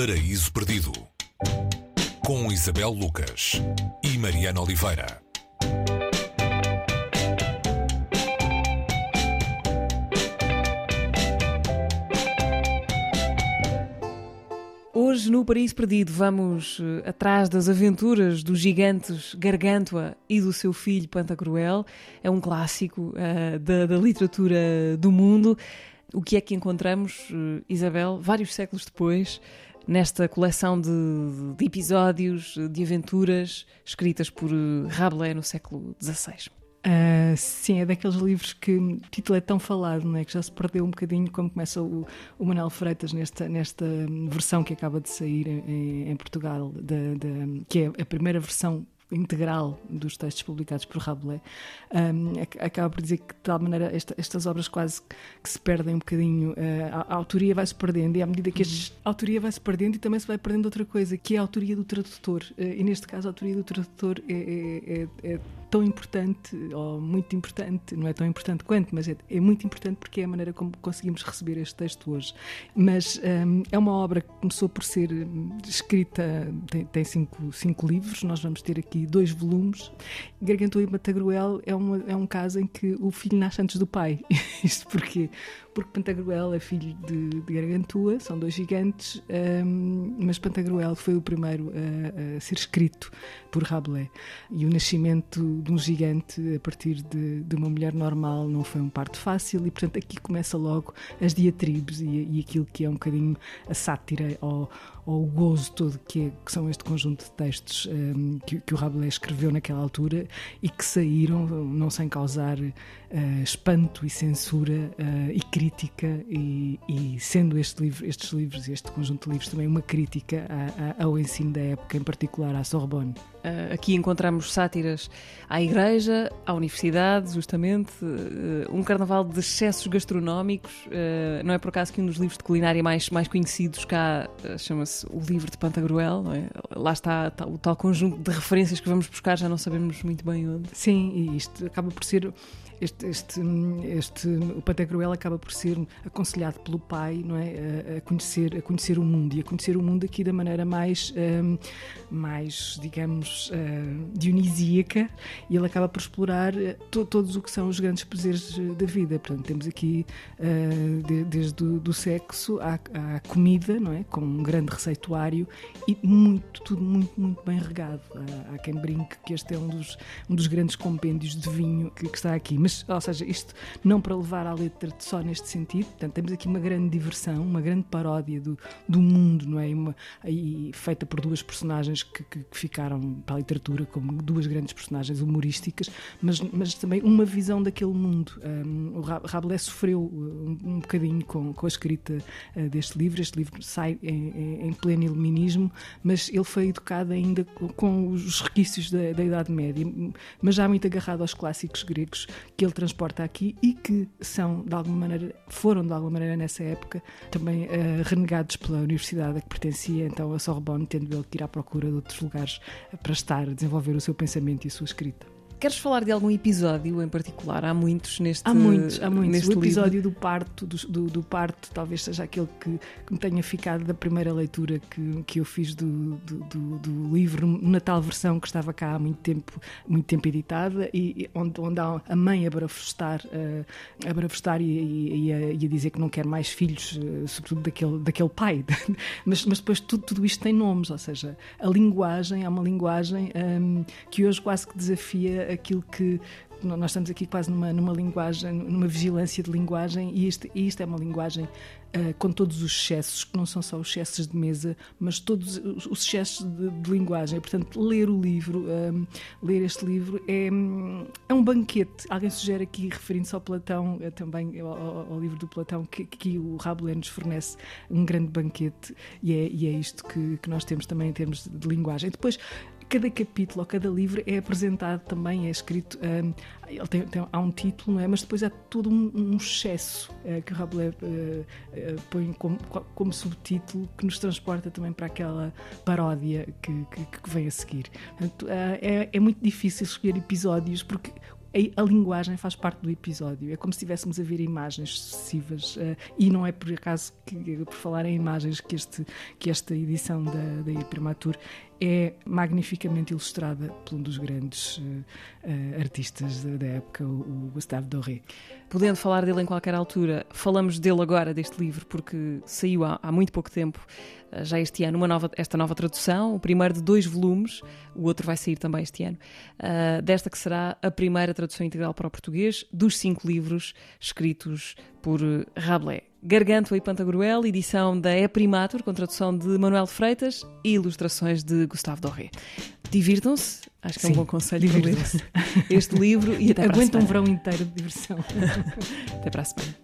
Paraíso Perdido com Isabel Lucas e Mariana Oliveira. Hoje, no Paraíso Perdido, vamos eh, atrás das aventuras dos gigantes Gargantua e do seu filho Pantagruel. É um clássico uh, da, da, literatura do mundo. O que é que encontramos, uh, Isabel, vários séculos depois, nesta coleção de, de episódios, de aventuras escritas por uh, Rabelais no século XVI? Uh, sim, é daqueles livros que o título é tão falado, não é? que já se perdeu um bocadinho como começa o, o Manuel Freitas nesta, nesta versão que acaba de sair em, em Portugal, que é a primeira versão integral dos textos publicados por Rabelais, um, acaba por dizer que de tal maneira esta, estas obras quase que se perdem um bocadinho, uh, a, a, autoria vai se perdendo e à medida que uhum. a autoria vai se perdendo e também se vai perdendo outra coisa, que é a autoria do tradutor. Uh, e neste caso a autoria do tradutor é, é, é, é tão importante, ou muito importante, não é tão importante quanto, mas é, é, muito importante porque é a maneira como conseguimos receber este texto hoje. Mas um, é uma obra que começou por ser hum, escrita, tem, tem cinco, cinco livros, nós vamos ter aqui dois volumes. Gargantua e Matagruel é, uma, é um caso em que o filho nasce antes do pai. Isto porquê? Porque Pantagruel é filho de, de Gargantua, são dois gigantes, um, mas Pantagruel foi o primeiro a, a, ser escrito por Rabelais. E o nascimento de um gigante a partir de, de, uma mulher normal não foi um parto fácil, e portanto aqui começa logo as diatribes e, e aquilo que é um bocadinho a sátira ou, ou o gozo todo que, é, que, são este conjunto de textos um, que, que, o Rabelais escreveu naquela altura e que saíram não sem causar uh, espanto e censura uh, e crítica e, e, sendo este livro, estes livros este conjunto de livros também uma crítica a, a, ao ensino da época, em particular à Sorbonne. Uh, aqui encontramos sátiras à igreja, à universidade, justamente, um carnaval de excessos gastronómicos. não é por acaso que um dos livros de culinária mais, mais conhecidos cá chama-se o livro de Pantagruel, é? lá está, está, o tal conjunto de referências que vamos buscar, já não sabemos muito bem onde. Sim, e isto acaba por ser este, este, este, o Pantagruel acaba por ser aconselhado pelo pai não é? a, conhecer, a conhecer o mundo e a conhecer o mundo aqui da maneira mais, um, mais digamos, uh, dionisíaca e ele acaba por explorar eh, to, todos o que são os grandes prazeres eh, da vida. Portanto, temos aqui uh, de, desde o do sexo à, à, comida, não é? com um grande receituário e muito, tudo muito, muito bem regado. Há, quem brinque que este é um dos, um dos grandes compêndios de vinho que, que está aqui. Mas mas, ou seja, isto não para levar à letra só neste sentido, portanto, temos aqui uma grande diversão, uma grande paródia do, do mundo, não é? Uma, e feita por duas personagens que, que, que, ficaram para a literatura como duas grandes personagens humorísticas, mas, mas também uma visão daquele mundo. Um, o Rabelais sofreu um, um bocadinho com, com a escrita uh, deste livro, este livro sai em, em, pleno iluminismo, mas ele foi educado ainda com, os requisitos da, da Idade Média, mas já muito agarrado aos clássicos gregos que ele transporta aqui e que são, de alguma maneira, foram de alguma maneira nessa época também uh, renegados pela universidade a que pertencia, então a Sorbonne, tendo ele que ir à procura de outros lugares para estar, desenvolver o seu pensamento e a sua escrita. Queres falar de algum episódio em particular? Há muitos neste Há muitos, há muitos. o episódio livro. do parto, do, do, do, parto, talvez seja aquele que, que, me tenha ficado da primeira leitura que, que eu fiz do, do, do, livro, na tal versão que estava cá há muito tempo, muito tempo editada, e, onde, onde há a mãe a barafustar, a, a barafustar e, e, e, a, e a dizer que não quer mais filhos, eh, sobretudo daquele, daquele pai. mas, mas depois tudo, tudo isto tem nomes, ou seja, a linguagem é uma linguagem um, que hoje quase que desafia aquilo que nós estamos aqui quase numa, numa linguagem, numa vigilância de linguagem, e isto, e isto é uma linguagem uh, com todos os excessos, que não são só os excessos de mesa, mas todos os excessos de, de linguagem. Portanto, ler o livro, um, ler este livro, é, é um banquete. Alguém sugere aqui, referindo-se ao Platão, uh, também ao, ao, livro do Platão, que, que o Rabelais nos fornece um grande banquete, e é, e é isto que, que nós temos também em termos de linguagem. Depois, cada capítulo ou cada livro é apresentado também, é escrito, um, ele tem, tem, há um título, não é? mas depois há todo um, um excesso uh, que o Rabelais uh, uh, põe como, como, subtítulo que nos transporta também para aquela paródia que, que, que vem a seguir. Portanto, é, é muito difícil escolher episódios porque a, linguagem faz parte do episódio. É como se estivéssemos a ver imagens sucessivas uh, e não é por acaso que, por falar em imagens, que, este, que esta edição da, da Primatur é magnificamente ilustrada por um dos grandes uh, uh, artistas da, da, época, o, Gustave Doré. Podendo falar dele em qualquer altura, falamos dele agora, deste livro, porque saiu há, há muito pouco tempo, uh, já este ano, uma nova, esta nova tradução, o primeiro de dois volumes, o outro vai sair também este ano, desta que será a primeira tradução integral para o português dos cinco livros escritos por Rabelais. Gargantua e Pantagruel, edição da E Primatur, com tradução de Manuel Freitas e ilustrações de Gustavo Doré. Divirtam-se, acho que Sim, é um bom conselho para ler este livro e até Aguenta um verão inteiro de diversão. até para a semana.